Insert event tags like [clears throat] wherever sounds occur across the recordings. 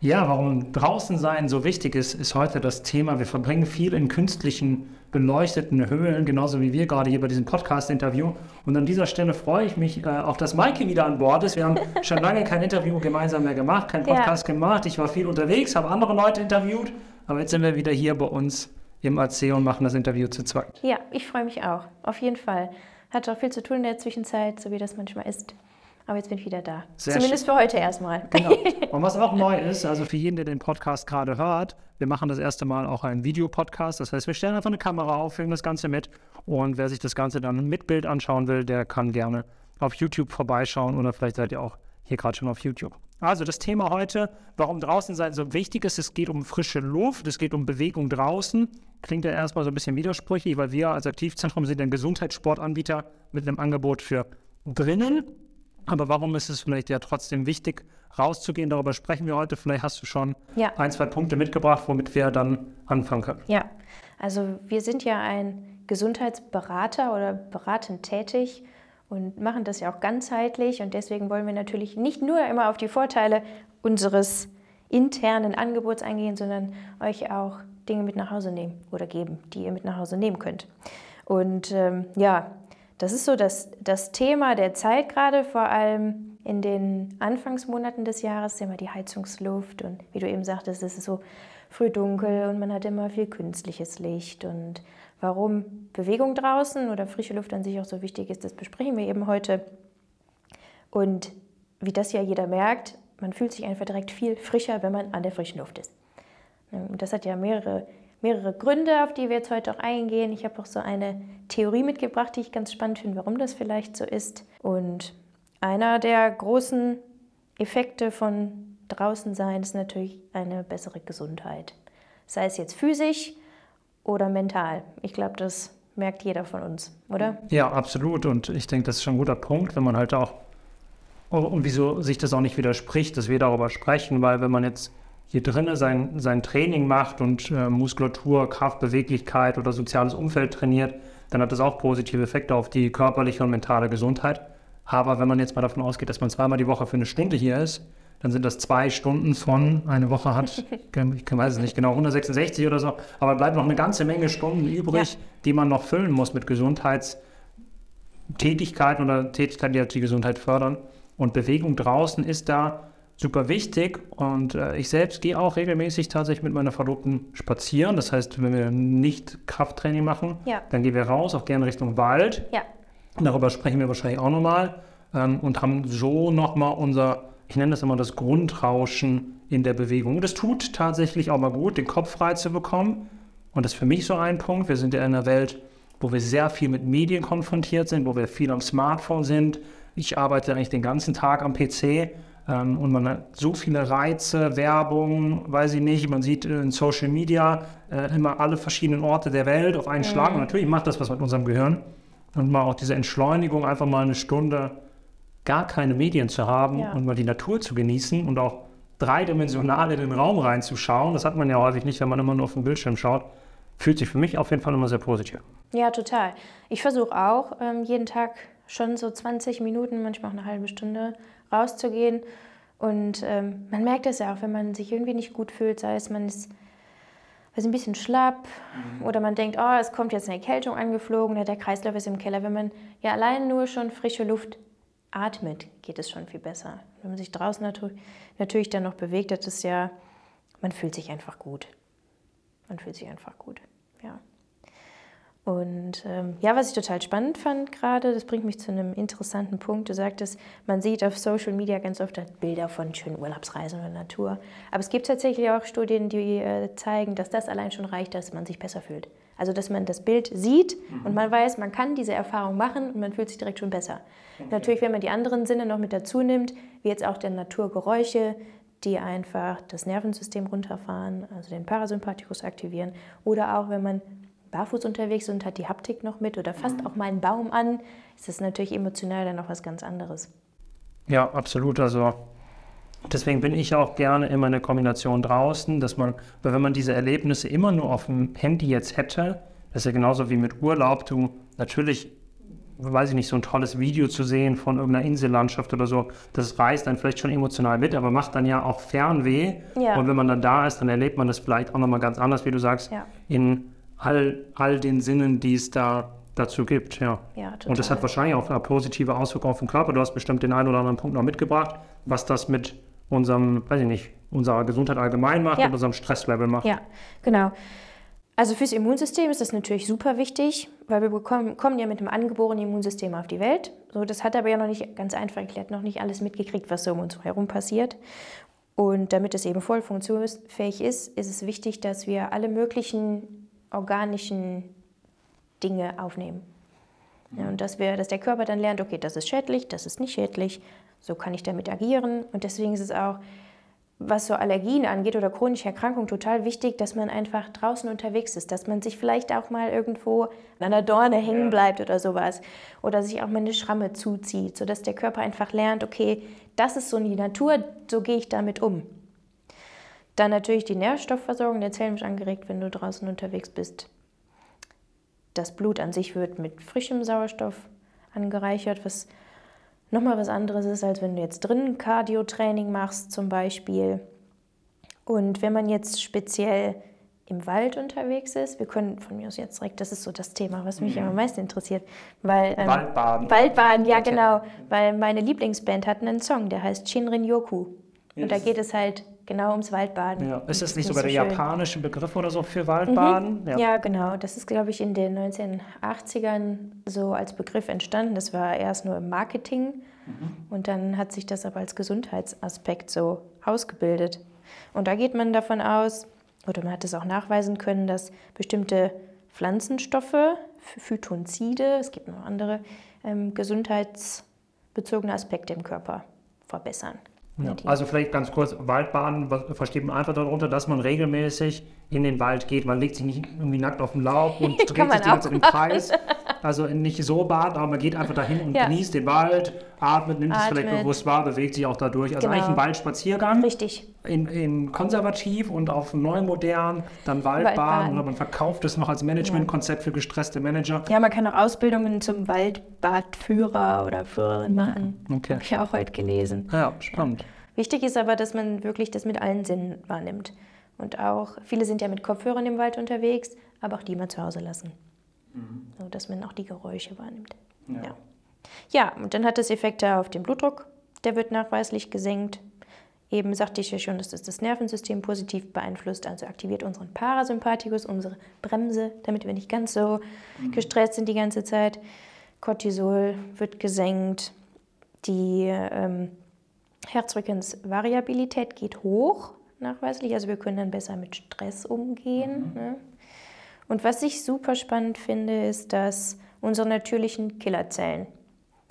Ja, warum draußen sein so wichtig ist, ist heute das Thema. Wir verbringen viel in künstlichen, beleuchteten Höhlen, genauso wie wir gerade hier bei diesem Podcast-Interview. Und an dieser Stelle freue ich mich äh, auch, dass Maike wieder an Bord ist. Wir haben [laughs] schon lange kein Interview gemeinsam mehr gemacht, kein Podcast ja. gemacht. Ich war viel unterwegs, habe andere Leute interviewt, aber jetzt sind wir wieder hier bei uns im AC und machen das Interview zu zweit. Ja, ich freue mich auch, auf jeden Fall. Hat auch viel zu tun in der Zwischenzeit, so wie das manchmal ist. Aber jetzt bin ich wieder da. Sehr Zumindest schön. für heute erstmal. Genau. [laughs] Und was auch neu ist, also für jeden, der den Podcast gerade hört, wir machen das erste Mal auch einen Videopodcast. Das heißt, wir stellen einfach eine Kamera auf, filmen das Ganze mit. Und wer sich das Ganze dann mit Bild anschauen will, der kann gerne auf YouTube vorbeischauen oder vielleicht seid ihr auch hier gerade schon auf YouTube. Also das Thema heute, warum draußen sein so wichtig ist, es geht um frische Luft, es geht um Bewegung draußen. Klingt ja erstmal so ein bisschen widersprüchlich, weil wir als Aktivzentrum sind ein Gesundheitssportanbieter mit einem Angebot für drinnen aber warum ist es vielleicht ja trotzdem wichtig, rauszugehen? Darüber sprechen wir heute. Vielleicht hast du schon ja. ein, zwei Punkte mitgebracht, womit wir dann anfangen können. Ja, also wir sind ja ein Gesundheitsberater oder beratend tätig und machen das ja auch ganzheitlich. Und deswegen wollen wir natürlich nicht nur immer auf die Vorteile unseres internen Angebots eingehen, sondern euch auch Dinge mit nach Hause nehmen oder geben, die ihr mit nach Hause nehmen könnt. Und ähm, ja, das ist so das, das Thema der Zeit gerade, vor allem in den Anfangsmonaten des Jahres, immer die Heizungsluft und wie du eben sagtest, es ist so früh dunkel und man hat immer viel künstliches Licht und warum Bewegung draußen oder frische Luft an sich auch so wichtig ist, das besprechen wir eben heute. Und wie das ja jeder merkt, man fühlt sich einfach direkt viel frischer, wenn man an der frischen Luft ist. Und das hat ja mehrere mehrere Gründe, auf die wir jetzt heute auch eingehen. Ich habe auch so eine Theorie mitgebracht, die ich ganz spannend finde, warum das vielleicht so ist. Und einer der großen Effekte von draußen sein ist natürlich eine bessere Gesundheit. Sei es jetzt physisch oder mental. Ich glaube, das merkt jeder von uns, oder? Ja, absolut. Und ich denke, das ist schon ein guter Punkt, wenn man halt auch, und wieso sich das auch nicht widerspricht, dass wir darüber sprechen, weil wenn man jetzt hier drinnen sein, sein Training macht und äh, Muskulatur, Kraft, Beweglichkeit oder soziales Umfeld trainiert, dann hat das auch positive Effekte auf die körperliche und mentale Gesundheit. Aber wenn man jetzt mal davon ausgeht, dass man zweimal die Woche für eine Stunde hier ist, dann sind das zwei Stunden von, eine Woche hat, [laughs] ich weiß es nicht genau, 166 oder so, aber bleibt noch eine ganze Menge Stunden übrig, ja. die man noch füllen muss mit Gesundheitstätigkeiten oder Tätigkeiten, die die Gesundheit fördern. Und Bewegung draußen ist da super wichtig und äh, ich selbst gehe auch regelmäßig tatsächlich mit meiner Verlobten spazieren. Das heißt, wenn wir nicht Krafttraining machen, ja. dann gehen wir raus, auch gerne Richtung Wald. Ja. Darüber sprechen wir wahrscheinlich auch nochmal ähm, und haben so nochmal unser, ich nenne das immer das Grundrauschen in der Bewegung. Und das tut tatsächlich auch mal gut, den Kopf frei zu bekommen. Und das ist für mich so ein Punkt. Wir sind ja in einer Welt, wo wir sehr viel mit Medien konfrontiert sind, wo wir viel am Smartphone sind. Ich arbeite eigentlich den ganzen Tag am PC und man hat so viele Reize, Werbung, weiß ich nicht, man sieht in Social Media äh, immer alle verschiedenen Orte der Welt auf einen mhm. Schlag. Und natürlich macht das was mit unserem Gehirn. Und mal auch diese Entschleunigung, einfach mal eine Stunde gar keine Medien zu haben ja. und mal die Natur zu genießen und auch dreidimensional in den Raum reinzuschauen. Das hat man ja häufig nicht, wenn man immer nur auf den Bildschirm schaut. Fühlt sich für mich auf jeden Fall immer sehr positiv. Ja, total. Ich versuche auch ähm, jeden Tag schon so 20 Minuten, manchmal auch eine halbe Stunde rauszugehen. Und ähm, man merkt es ja auch, wenn man sich irgendwie nicht gut fühlt, sei es man ist also ein bisschen schlapp mhm. oder man denkt, oh, es kommt jetzt eine Erkältung angeflogen oder der Kreislauf ist im Keller. Wenn man ja allein nur schon frische Luft atmet, geht es schon viel besser. Wenn man sich draußen natürlich dann noch bewegt, das ist ja, man fühlt sich einfach gut. Man fühlt sich einfach gut. Und ähm, ja, was ich total spannend fand gerade, das bringt mich zu einem interessanten Punkt. Du sagtest, man sieht auf Social Media ganz oft Bilder von schönen Urlaubsreisen oder Natur. Aber es gibt tatsächlich auch Studien, die äh, zeigen, dass das allein schon reicht, dass man sich besser fühlt. Also, dass man das Bild sieht mhm. und man weiß, man kann diese Erfahrung machen und man fühlt sich direkt schon besser. Okay. Natürlich, wenn man die anderen Sinne noch mit dazu nimmt, wie jetzt auch der Naturgeräusche, die einfach das Nervensystem runterfahren, also den Parasympathikus aktivieren, oder auch wenn man barfuß unterwegs und hat die Haptik noch mit oder fasst auch mal einen Baum an, ist das natürlich emotional dann noch was ganz anderes. Ja, absolut. Also deswegen bin ich auch gerne immer eine Kombination draußen, dass man, weil wenn man diese Erlebnisse immer nur auf dem Handy jetzt hätte, das ist ja genauso wie mit Urlaub, du natürlich weiß ich nicht, so ein tolles Video zu sehen von irgendeiner Insellandschaft oder so, das reißt dann vielleicht schon emotional mit, aber macht dann ja auch Fernweh. Ja. Und wenn man dann da ist, dann erlebt man das vielleicht auch nochmal ganz anders, wie du sagst, Ja. in all, all den Sinnen, die es da dazu gibt. Ja. Ja, Und das hat wahrscheinlich auch eine positive Auswirkung auf den Körper. Du hast bestimmt den einen oder anderen Punkt noch mitgebracht, was das mit unserem, weiß ich nicht, unserer Gesundheit allgemein macht Ja. und unserem Stresslevel macht. Ja, genau. Also fürs Immunsystem ist das natürlich super wichtig, weil wir bekommen, kommen ja mit einem angeborenen Immunsystem auf die Welt. So, das hat aber ja noch nicht ganz einfach erklärt, noch nicht alles mitgekriegt, was so um uns herum passiert. Und damit es eben voll funktionsfähig ist, ist es wichtig, dass wir alle möglichen organischen Dinge aufnehmen. Ja, und dass, wir, dass der Körper dann lernt, okay, das ist schädlich, das ist nicht schädlich, so kann ich damit agieren. Und deswegen ist es auch, was so Allergien angeht oder chronische Erkrankungen, total wichtig, dass man einfach draußen unterwegs ist, dass man sich vielleicht auch mal irgendwo an einer Dorne hängen bleibt oder sowas. Oder sich auch mal eine Schramme zuzieht, sodass der Körper einfach lernt, okay, das ist so die Natur, so gehe ich damit um. Dann natürlich die Nährstoffversorgung der Zellen wird angeregt, wenn du draußen unterwegs bist. Das Blut an sich wird mit frischem Sauerstoff angereichert, was nochmal was anderes ist, als wenn du jetzt drinnen Cardio-Training machst zum Beispiel. Und wenn man jetzt speziell im Wald unterwegs ist, wir können von mir aus jetzt direkt, das ist so das Thema, was mich am meisten interessiert, weil ähm, Waldbaden. Waldbaden, ja genau, weil meine Lieblingsband hat einen Song, der heißt Shinrin Yoku. Und da geht es halt genau ums Waldbaden. Ja. Ist das nicht sogar der so schön. japanische Begriff oder so für Waldbaden? Ja. genau. Das ist, glaube ich, in den 1980ern so als Begriff entstanden. Das war erst nur im Marketing und dann hat sich das aber als Gesundheitsaspekt so ausgebildet. Und da geht man davon aus, oder man hat es auch nachweisen können, dass bestimmte Pflanzenstoffe, Phy- Phytonzide, es gibt noch andere, ähm, gesundheitsbezogene Aspekte im Körper verbessern. Ja. Also vielleicht ganz kurz, Waldbaden was versteht man einfach darunter, dass man regelmäßig in den Wald geht. Man legt sich nicht irgendwie nackt auf den Laub [laughs] und dreht sich die ganze Zeit im Kreis. Also nicht so baden, aber man geht einfach dahin und Ja. genießt den Wald, atmet, nimmt es vielleicht Atmet. bewusst wahr, bewegt sich auch dadurch. Also Genau. eigentlich ein Waldspaziergang. Richtig. In, in konservativ und auf neu modern, dann Waldbaden, Waldbaden. oder man verkauft es noch als Managementkonzept für gestresste Manager. Ja, man kann auch Ausbildungen zum Waldbadführer oder Führerin machen. Okay. Habe ich auch heute gelesen. Ja, spannend. Wichtig ist aber, dass man wirklich das mit allen Sinnen wahrnimmt. Und auch, viele sind ja mit Kopfhörern im Wald unterwegs, aber auch die mal zu Hause lassen. So, dass man auch die Geräusche wahrnimmt. Ja. Ja. Ja, und dann hat das Effekte auf den Blutdruck. Der wird nachweislich gesenkt. Eben sagte ich ja schon, dass das das Nervensystem positiv beeinflusst, also aktiviert unseren Parasympathikus, unsere Bremse, damit wir nicht ganz so gestresst sind die ganze Zeit. Cortisol wird gesenkt. Die ähm, Herzfrequenzvariabilität geht hoch, nachweislich. Also wir können dann besser mit Stress umgehen. Ne? Und was ich super spannend finde, ist, dass unsere natürlichen Killerzellen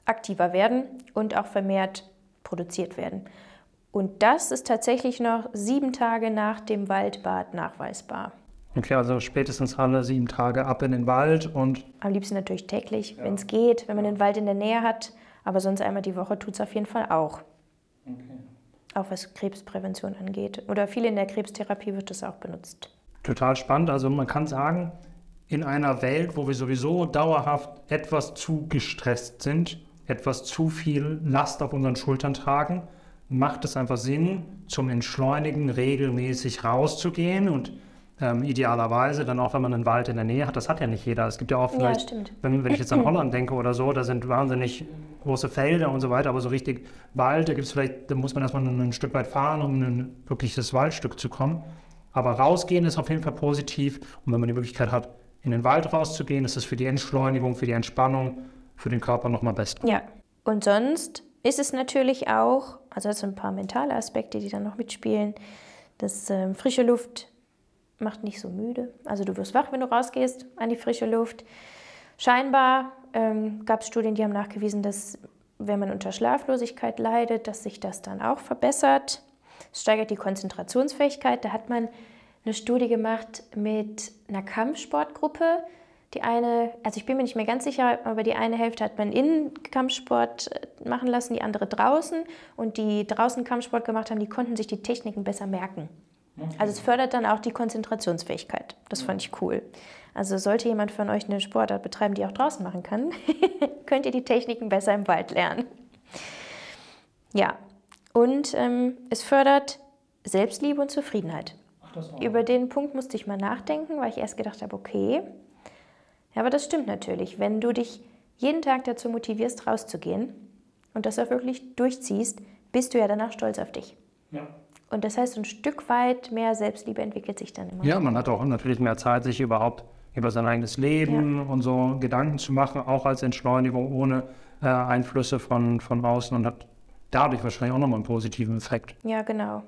aktiver werden und auch vermehrt produziert werden. Und das ist tatsächlich noch sieben Tage nach dem Waldbad nachweisbar. Okay, also spätestens alle sieben Tage ab in den Wald und Am liebsten natürlich täglich, wenn es geht, wenn man den Wald in der Nähe hat. Aber sonst einmal die Woche tut es auf jeden Fall auch. Auch was Krebsprävention angeht. Oder viel in der Krebstherapie wird das auch benutzt. total spannend. Also man kann sagen, in einer Welt, wo wir sowieso dauerhaft etwas zu gestresst sind, etwas zu viel Last auf unseren Schultern tragen, macht es einfach Sinn, zum Entschleunigen regelmäßig rauszugehen und ähm, idealerweise dann auch, wenn man einen Wald in der Nähe hat. Das hat ja nicht jeder. Es gibt ja auch Ja, vielleicht, stimmt. wenn, wenn ich jetzt an [clears throat] Holland denke oder so, da sind wahnsinnig große Felder und so weiter, aber so richtig Wald, da gibt es vielleicht, da muss man erstmal ein Stück weit fahren, um in ein wirkliches Waldstück zu kommen. Aber rausgehen ist auf jeden Fall positiv. Und wenn man die Möglichkeit hat, in den Wald rauszugehen, ist es für die Entschleunigung, für die Entspannung, für den Körper nochmal besser. Ja, und sonst ist es natürlich auch, also das sind ein paar mentale Aspekte, die dann noch mitspielen. Das ähm, frische Luft macht nicht so müde. Also du wirst wach, wenn du rausgehst an die frische Luft. Scheinbar ähm, gab es Studien, die haben nachgewiesen, dass wenn man unter Schlaflosigkeit leidet, dass sich das dann auch verbessert. Es steigert die Konzentrationsfähigkeit. Da hat man eine Studie gemacht mit einer Kampfsportgruppe. Die eine, also ich bin mir nicht mehr ganz sicher, aber die eine Hälfte hat man innen Kampfsport äh, machen lassen, die andere draußen. Und die draußen Kampfsport gemacht haben, die konnten sich die Techniken besser merken. Also es fördert dann auch die Konzentrationsfähigkeit. Das fand ich cool. Also sollte jemand von euch eine Sportart betreiben, die auch draußen machen kann, [laughs] könnt ihr die Techniken besser im Wald lernen. Ja, und ähm, es fördert Selbstliebe und Zufriedenheit. Über den Punkt musste ich mal nachdenken, weil ich erst gedacht habe, okay, ja, aber das stimmt natürlich. Wenn du dich jeden Tag dazu motivierst, rauszugehen und das auch wirklich durchziehst, bist du ja danach stolz auf dich. Ja. Und das heißt, ein Stück weit mehr Selbstliebe entwickelt sich dann immer. Ja, man hat auch natürlich mehr Zeit, sich überhaupt über sein eigenes Leben und so Gedanken zu machen, auch als Entschleunigung ohne äh, Einflüsse von, von außen und hat dadurch wahrscheinlich auch nochmal einen positiven Effekt. Ja, genau.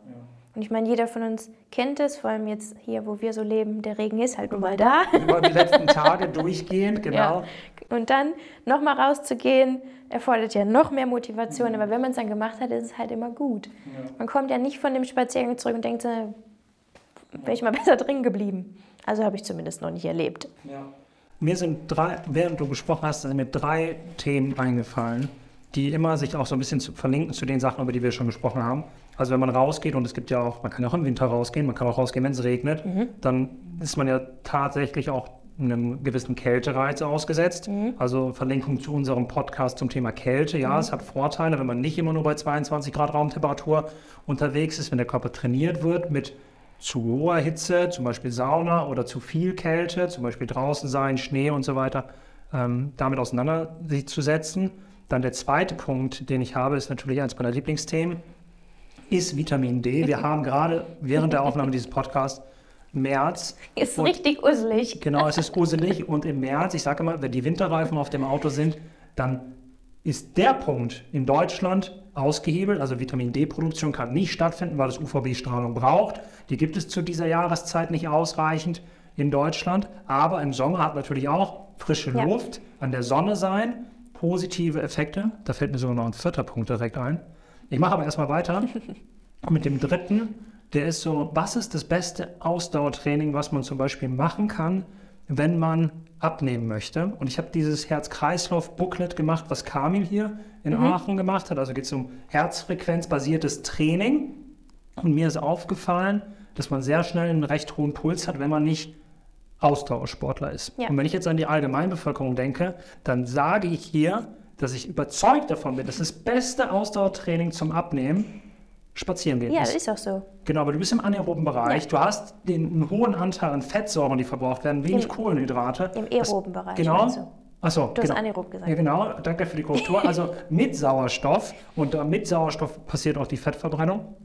Und ich meine, jeder von uns kennt es, vor allem jetzt hier, wo wir so leben, der Regen ist halt nun mal da. Über die letzten Tage durchgehend, [laughs] genau. Ja. Und dann nochmal rauszugehen, erfordert ja noch mehr Motivation. Aber wenn man es dann gemacht hat, ist es halt immer gut. Man kommt ja nicht von dem Spaziergang zurück und denkt, so, wäre ich mal besser drin geblieben. Also habe ich zumindest noch nicht erlebt. Ja. Mir sind drei, während du gesprochen hast, sind mir drei Themen eingefallen, die immer sich auch so ein bisschen zu, verlinken zu den Sachen, über die wir schon gesprochen haben. Also wenn man rausgeht und es gibt ja auch, man kann ja auch im Winter rausgehen, man kann auch rausgehen, wenn es regnet, dann ist man ja tatsächlich auch einem gewissen Kältereiz ausgesetzt. Also Verlinkung zu unserem Podcast zum Thema Kälte. Ja, es hat Vorteile, wenn man nicht immer nur bei 22 Grad Raumtemperatur unterwegs ist, wenn der Körper trainiert wird mit zu hoher Hitze, zum Beispiel Sauna oder zu viel Kälte, zum Beispiel draußen sein, Schnee und so weiter, ähm, damit auseinanderzusetzen. Dann der zweite Punkt, den ich habe, ist natürlich eines meiner Lieblingsthemen, ist Vitamin D. Wir haben gerade während der Aufnahme dieses Podcasts März. Ist richtig usselig. Genau, es ist uselig und im März, ich sage immer, wenn die Winterreifen auf dem Auto sind, dann ist der Punkt in Deutschland ausgehebelt. Also Vitamin D-Produktion kann nicht stattfinden, weil es UVB-Strahlung braucht. Die gibt es zu dieser Jahreszeit nicht ausreichend in Deutschland. Aber im Sommer hat natürlich auch frische Ja. Luft, an der Sonne sein, positive Effekte. Da fällt mir sogar noch ein vierter Punkt direkt ein. Ich mache aber erstmal weiter [laughs] mit dem dritten. Der ist so, was ist das beste Ausdauertraining, was man zum Beispiel machen kann, wenn man abnehmen möchte? Und ich habe dieses Herz-Kreislauf-Booklet gemacht, was Kamil hier in Aachen gemacht hat. Also geht es um herzfrequenzbasiertes Training. Und mir ist aufgefallen, dass man sehr schnell einen recht hohen Puls hat, wenn man nicht Ausdauersportler ist. Ja. Und wenn ich jetzt an die Allgemeinbevölkerung denke, dann sage ich hier, dass ich überzeugt davon bin, dass das beste Ausdauertraining zum Abnehmen spazieren gehen Ja, ist. das ist auch so. Genau, aber du bist im anaeroben Bereich. Ja. Du hast den einen hohen Anteil an Fettsäuren, die verbraucht werden, wenig Im- Kohlenhydrate. Im aeroben Bereich. Genau. Achso, Du hast genau. anaerob gesagt. Ja, genau. Danke für die Korrektur. Also [laughs] mit Sauerstoff und äh, mit Sauerstoff passiert auch die Fettverbrennung.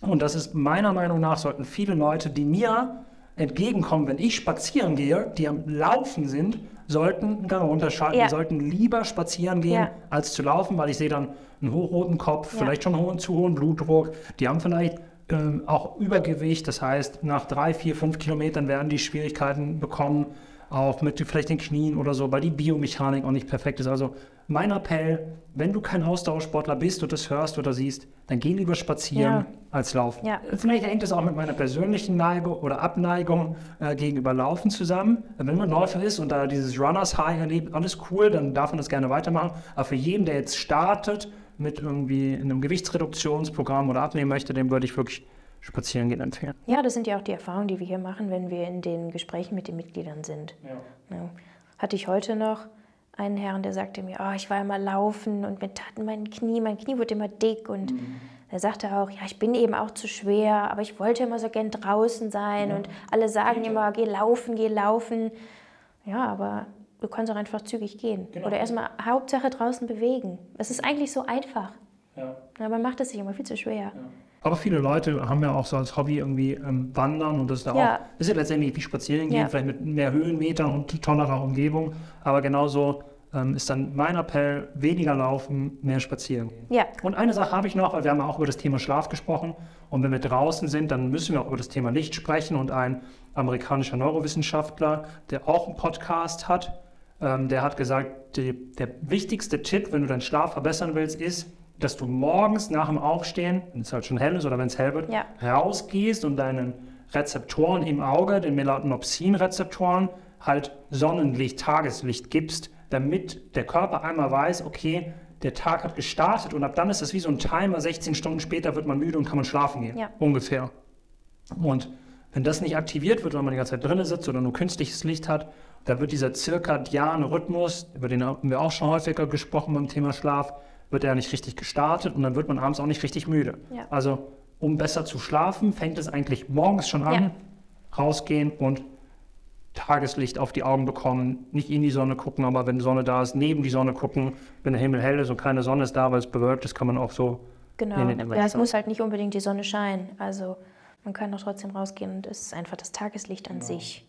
Und das ist meiner Meinung nach, sollten viele Leute, die mir entgegenkommen, wenn ich spazieren gehe, die am Laufen sind, sollten einen Gang runterschalten, Ja. die sollten lieber spazieren gehen, Ja. als zu laufen, weil ich sehe dann einen hochroten Kopf, Ja. vielleicht schon hohen, zu hohen Blutdruck. Die haben vielleicht ähm, auch Übergewicht, das heißt, nach drei, vier, fünf Kilometern werden die Schwierigkeiten bekommen, auch mit vielleicht den Knien oder so, weil die Biomechanik auch nicht perfekt ist. Also mein Appell, wenn du kein Ausdauersportler bist und das hörst oder siehst, dann geh lieber spazieren Ja. als laufen. Ja. Vielleicht hängt es auch mit meiner persönlichen Neigung oder Abneigung äh, gegenüber Laufen zusammen. Wenn man Läufer ist und da dieses Runners High erlebt, alles cool, dann darf man das gerne weitermachen. Aber für jeden, der jetzt startet mit irgendwie einem Gewichtsreduktionsprogramm oder abnehmen möchte, dem würde ich wirklich spazieren gehen empfehlen. Ja, das sind ja auch die Erfahrungen, die wir hier machen, wenn wir in den Gesprächen mit den Mitgliedern sind. Ja. Hatte ich heute noch einen Herrn, der sagte mir, oh, ich war immer laufen und mir taten mein Knie, mein Knie wurde immer dick und er sagte auch, ja, ich bin eben auch zu schwer, aber ich wollte immer so gern draußen sein und alle sagen immer, geh laufen, geh laufen. Ja, aber du kannst auch einfach zügig gehen. Genau. Oder erstmal Hauptsache draußen bewegen. Es ist eigentlich so einfach. Aber man macht es sich immer viel zu schwer. Aber viele Leute haben ja auch so als Hobby irgendwie ähm, Wandern und das ist ja auch, ist ja letztendlich wie spazieren gehen, Ja. vielleicht mit mehr Höhenmetern und tollerer Umgebung. Aber genauso ähm, ist dann mein Appell, weniger laufen, mehr spazieren gehen. Ja, Und eine Sache habe ich noch, weil wir haben ja auch über das Thema Schlaf gesprochen. Und wenn wir draußen sind, dann müssen wir auch über das Thema Licht sprechen. Und ein amerikanischer Neurowissenschaftler, der auch einen Podcast hat, ähm, der hat gesagt, die, der wichtigste Tipp, wenn du deinen Schlaf verbessern willst, ist, dass du morgens nach dem Aufstehen, wenn es halt schon hell ist oder wenn es hell wird, Ja. rausgehst und deinen Rezeptoren im Auge, den Melatonopsin-Rezeptoren, halt Sonnenlicht, Tageslicht gibst, damit der Körper einmal weiß, okay, der Tag hat gestartet und ab dann ist das wie so ein Timer, 16 Stunden später wird man müde und kann man schlafen gehen. Ja. Ungefähr. Und wenn das nicht aktiviert wird, wenn man die ganze Zeit drinnen sitzt oder nur künstliches Licht hat, da wird dieser zirkadiane Rhythmus, über den haben wir auch schon häufiger gesprochen beim Thema Schlaf, wird er nicht richtig gestartet und dann wird man abends auch nicht richtig müde. Ja. Also um besser zu schlafen, fängt es eigentlich morgens schon an, Ja. rausgehen und Tageslicht auf die Augen bekommen, nicht in die Sonne gucken, aber wenn die Sonne da ist, neben die Sonne gucken. Wenn der Himmel hell ist und keine Sonne ist da, weil es bewölkt ist, kann man auch so Genau. Nee, nee, ja, es muss halt nicht unbedingt die Sonne scheinen. Also man kann doch trotzdem rausgehen und es ist einfach das Tageslicht an sich.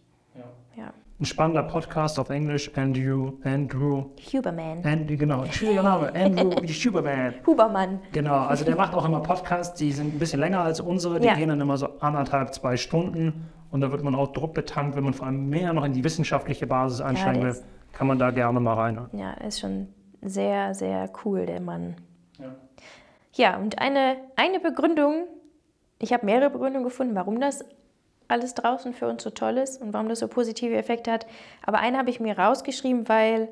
Ja. Ein spannender Podcast auf Englisch. Andrew, Andrew, Huberman. Andy, genau, schwieriger Name, Andrew [laughs] Huberman. Hubermann. Genau, also der macht auch immer Podcasts, die sind ein bisschen länger als unsere, die Ja. gehen dann immer so anderthalb, zwei Stunden und da wird man auch Druck betankt, wenn man vor allem mehr noch in die wissenschaftliche Basis einsteigen der will, kann man da gerne mal rein. Ja, ist schon sehr, sehr cool, der Mann. Ja. Ja, und eine, eine Begründung, ich habe mehrere Begründungen gefunden, warum das alles draußen für uns so toll ist und warum das so positive Effekte hat. Aber eine habe ich mir rausgeschrieben, weil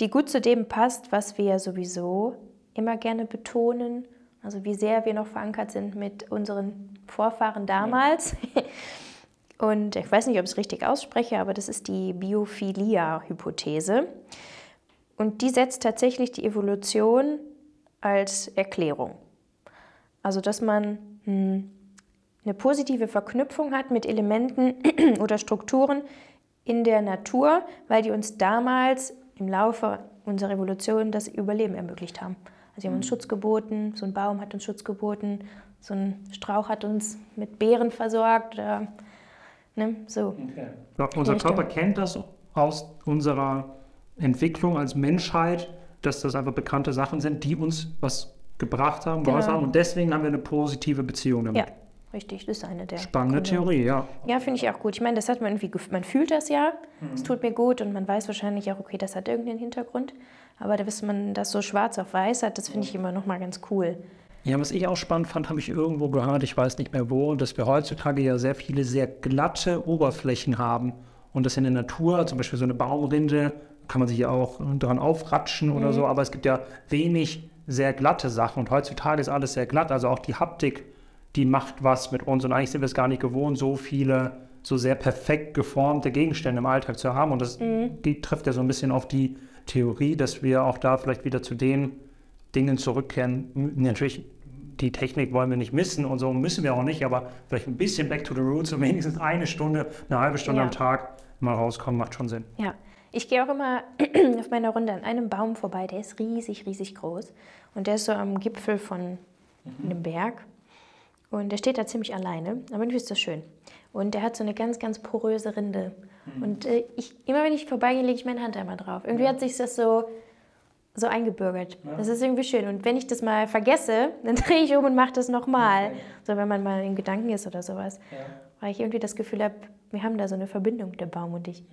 die gut zu dem passt, was wir ja sowieso immer gerne betonen. Also wie sehr wir noch verankert sind mit unseren Vorfahren damals. [laughs] Und ich weiß nicht, ob ich es richtig ausspreche, aber das ist die Biophilia-Hypothese. Und die setzt tatsächlich die Evolution als Erklärung. Also, dass man hm, eine positive Verknüpfung hat mit Elementen [clears throat] oder Strukturen in der Natur, weil die uns damals im Laufe unserer Evolution das Überleben ermöglicht haben. Also, sie haben uns Schutz geboten, so ein Baum hat uns Schutz geboten, so ein Strauch hat uns mit Beeren versorgt. Oder, ne, so. Ja, unser. Körper kennt das aus unserer Entwicklung als Menschheit, dass das einfach bekannte Sachen sind, die uns was gebracht haben, Genau. haben und deswegen haben wir eine positive Beziehung damit. Ja, richtig, das ist eine der. Spannende Gründe. Theorie, ja. Ja, finde ich auch gut. Ich meine, das hat man irgendwie, man fühlt das ja, Mhm. es tut mir gut und man weiß wahrscheinlich auch, okay, das hat irgendeinen Hintergrund. Aber dass man das so schwarz auf weiß hat, das finde ich immer noch mal ganz cool. Ja, was ich auch spannend fand, habe ich irgendwo gehört, ich weiß nicht mehr wo, dass wir heutzutage ja sehr viele sehr glatte Oberflächen haben. Und das in der Natur, zum Beispiel so eine Baumrinde, kann man sich ja auch dran aufratschen oder so, aber es gibt ja wenig sehr glatte Sachen. Und heutzutage ist alles sehr glatt, also auch die Haptik, die macht was mit uns. Und eigentlich sind wir es gar nicht gewohnt, so viele, so sehr perfekt geformte Gegenstände im Alltag zu haben. Und das die trifft ja so ein bisschen auf die Theorie, dass wir auch da vielleicht wieder zu den Dingen zurückkehren. Natürlich, die Technik wollen wir nicht missen und so müssen wir auch nicht, aber vielleicht ein bisschen back to the roots und wenigstens eine Stunde, eine halbe Stunde Ja. am Tag mal rauskommen, macht schon Sinn. Ja, ich gehe auch immer [clears throat] auf meiner Runde an einem Baum vorbei, der ist riesig, riesig groß. Und der ist so am Gipfel von einem Berg. Und der steht da ziemlich alleine, aber irgendwie ist das schön. Und der hat so eine ganz, ganz poröse Rinde. Und äh, ich, immer wenn ich vorbeigehe, lege ich meine Hand einmal drauf. Irgendwie hat sich das so, so eingebürgert. Das ist irgendwie schön. Und wenn ich das mal vergesse, [laughs] dann drehe ich um und mache das nochmal. So, wenn man mal in Gedanken ist oder sowas. Weil ich irgendwie das Gefühl habe, wir haben da so eine Verbindung, der Baum und ich.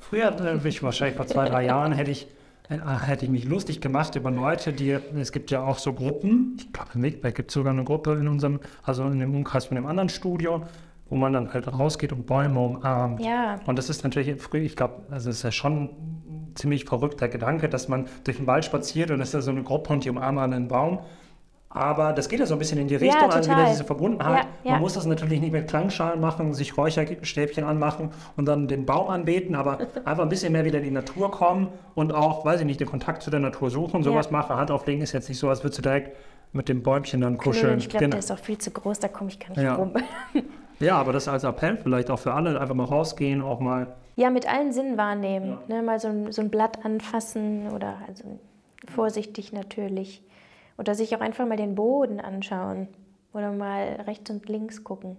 Früher, ich wahrscheinlich vor zwei, drei Jahren, hätte ich, hätte ich mich lustig gemacht über Leute, die, es gibt ja auch so Gruppen, ich glaube, in Wegberg gibt es sogar eine Gruppe in unserem, also in dem Umkreis von dem anderen Studio, wo man dann halt rausgeht und Bäume umarmt. Ja. Und das ist natürlich früh, ich glaube, also es ist ja schon ein ziemlich verrückter Gedanke, dass man durch den Wald spaziert und es ist da so eine Gruppe und die umarmen einen Baum. Aber das geht ja so ein bisschen in die Richtung, also wieder diese Verbundenheit. Ja, ja. Man muss das natürlich nicht mit Klangschalen machen, sich Räucherstäbchen anmachen und dann den Baum anbeten, aber [laughs] einfach ein bisschen mehr wieder in die Natur kommen und auch, weiß ich nicht, den Kontakt zu der Natur suchen, sowas Ja. machen. Hand auflegen ist jetzt nicht so, als würdest du direkt mit dem Bäumchen dann kuscheln. Ich glaube, Genau. der ist auch viel zu groß, da komme ich gar nicht Ja. rum. [laughs] Ja, aber das als Appell vielleicht auch für alle, einfach mal rausgehen, auch mal Ja, mit allen Sinnen wahrnehmen. Ne, mal so ein, so ein Blatt anfassen oder also vorsichtig natürlich. Oder sich auch einfach mal den Boden anschauen. Oder mal rechts und links gucken.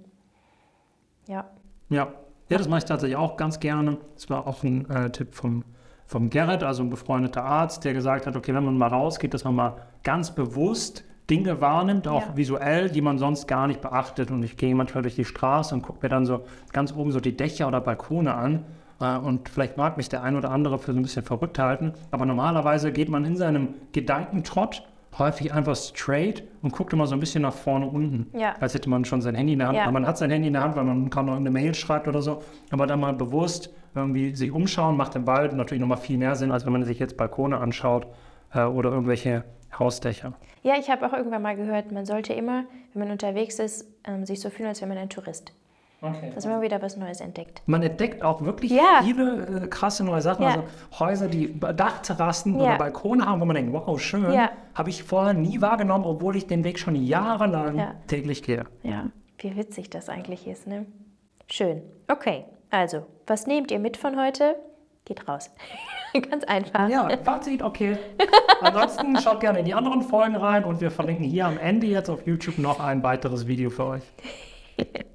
Ja. Ja, ja das mache ich tatsächlich auch ganz gerne. Das war auch ein äh, Tipp vom, vom Gerrit, also ein befreundeter Arzt, der gesagt hat, okay, wenn man mal rausgeht, dass man mal ganz bewusst Dinge wahrnimmt, auch Ja. visuell, die man sonst gar nicht beachtet. Und ich gehe manchmal durch die Straße und gucke mir dann so ganz oben so die Dächer oder Balkone an. Äh, Und vielleicht mag mich der ein oder andere für so ein bisschen verrückt halten, aber normalerweise geht man in seinem Gedankentrott häufig einfach straight und guckt immer so ein bisschen nach vorne unten. Ja. Als hätte man schon sein Handy in der Hand. Ja. Man hat sein Handy in der Hand, weil man kann noch eine Mail schreibt oder so. Aber dann mal bewusst irgendwie sich umschauen, macht im Wald natürlich nochmal viel mehr Sinn, als wenn man sich jetzt Balkone anschaut äh, oder irgendwelche Hausdächer. Ja, ich habe auch irgendwann mal gehört, man sollte immer, wenn man unterwegs ist, ähm, sich so fühlen, als wäre man ein Tourist. Okay. Dass man wieder was Neues entdeckt. Man entdeckt auch wirklich Ja. viele äh, krasse neue Sachen. Ja. Also Häuser, die Dachterrassen Ja. oder Balkone haben, wo man denkt, wow, schön. Habe ich vorher nie wahrgenommen, obwohl ich den Weg schon jahrelang Ja. täglich gehe. Ja. Wie witzig das eigentlich ist, ne? Schön. Okay, also, was nehmt ihr mit von heute? Geht raus. [laughs] Ganz einfach. Ja, Fazit, okay. [laughs] Ansonsten schaut gerne in die anderen Folgen rein und wir verlinken hier am Ende jetzt auf YouTube noch ein weiteres Video für euch. [laughs]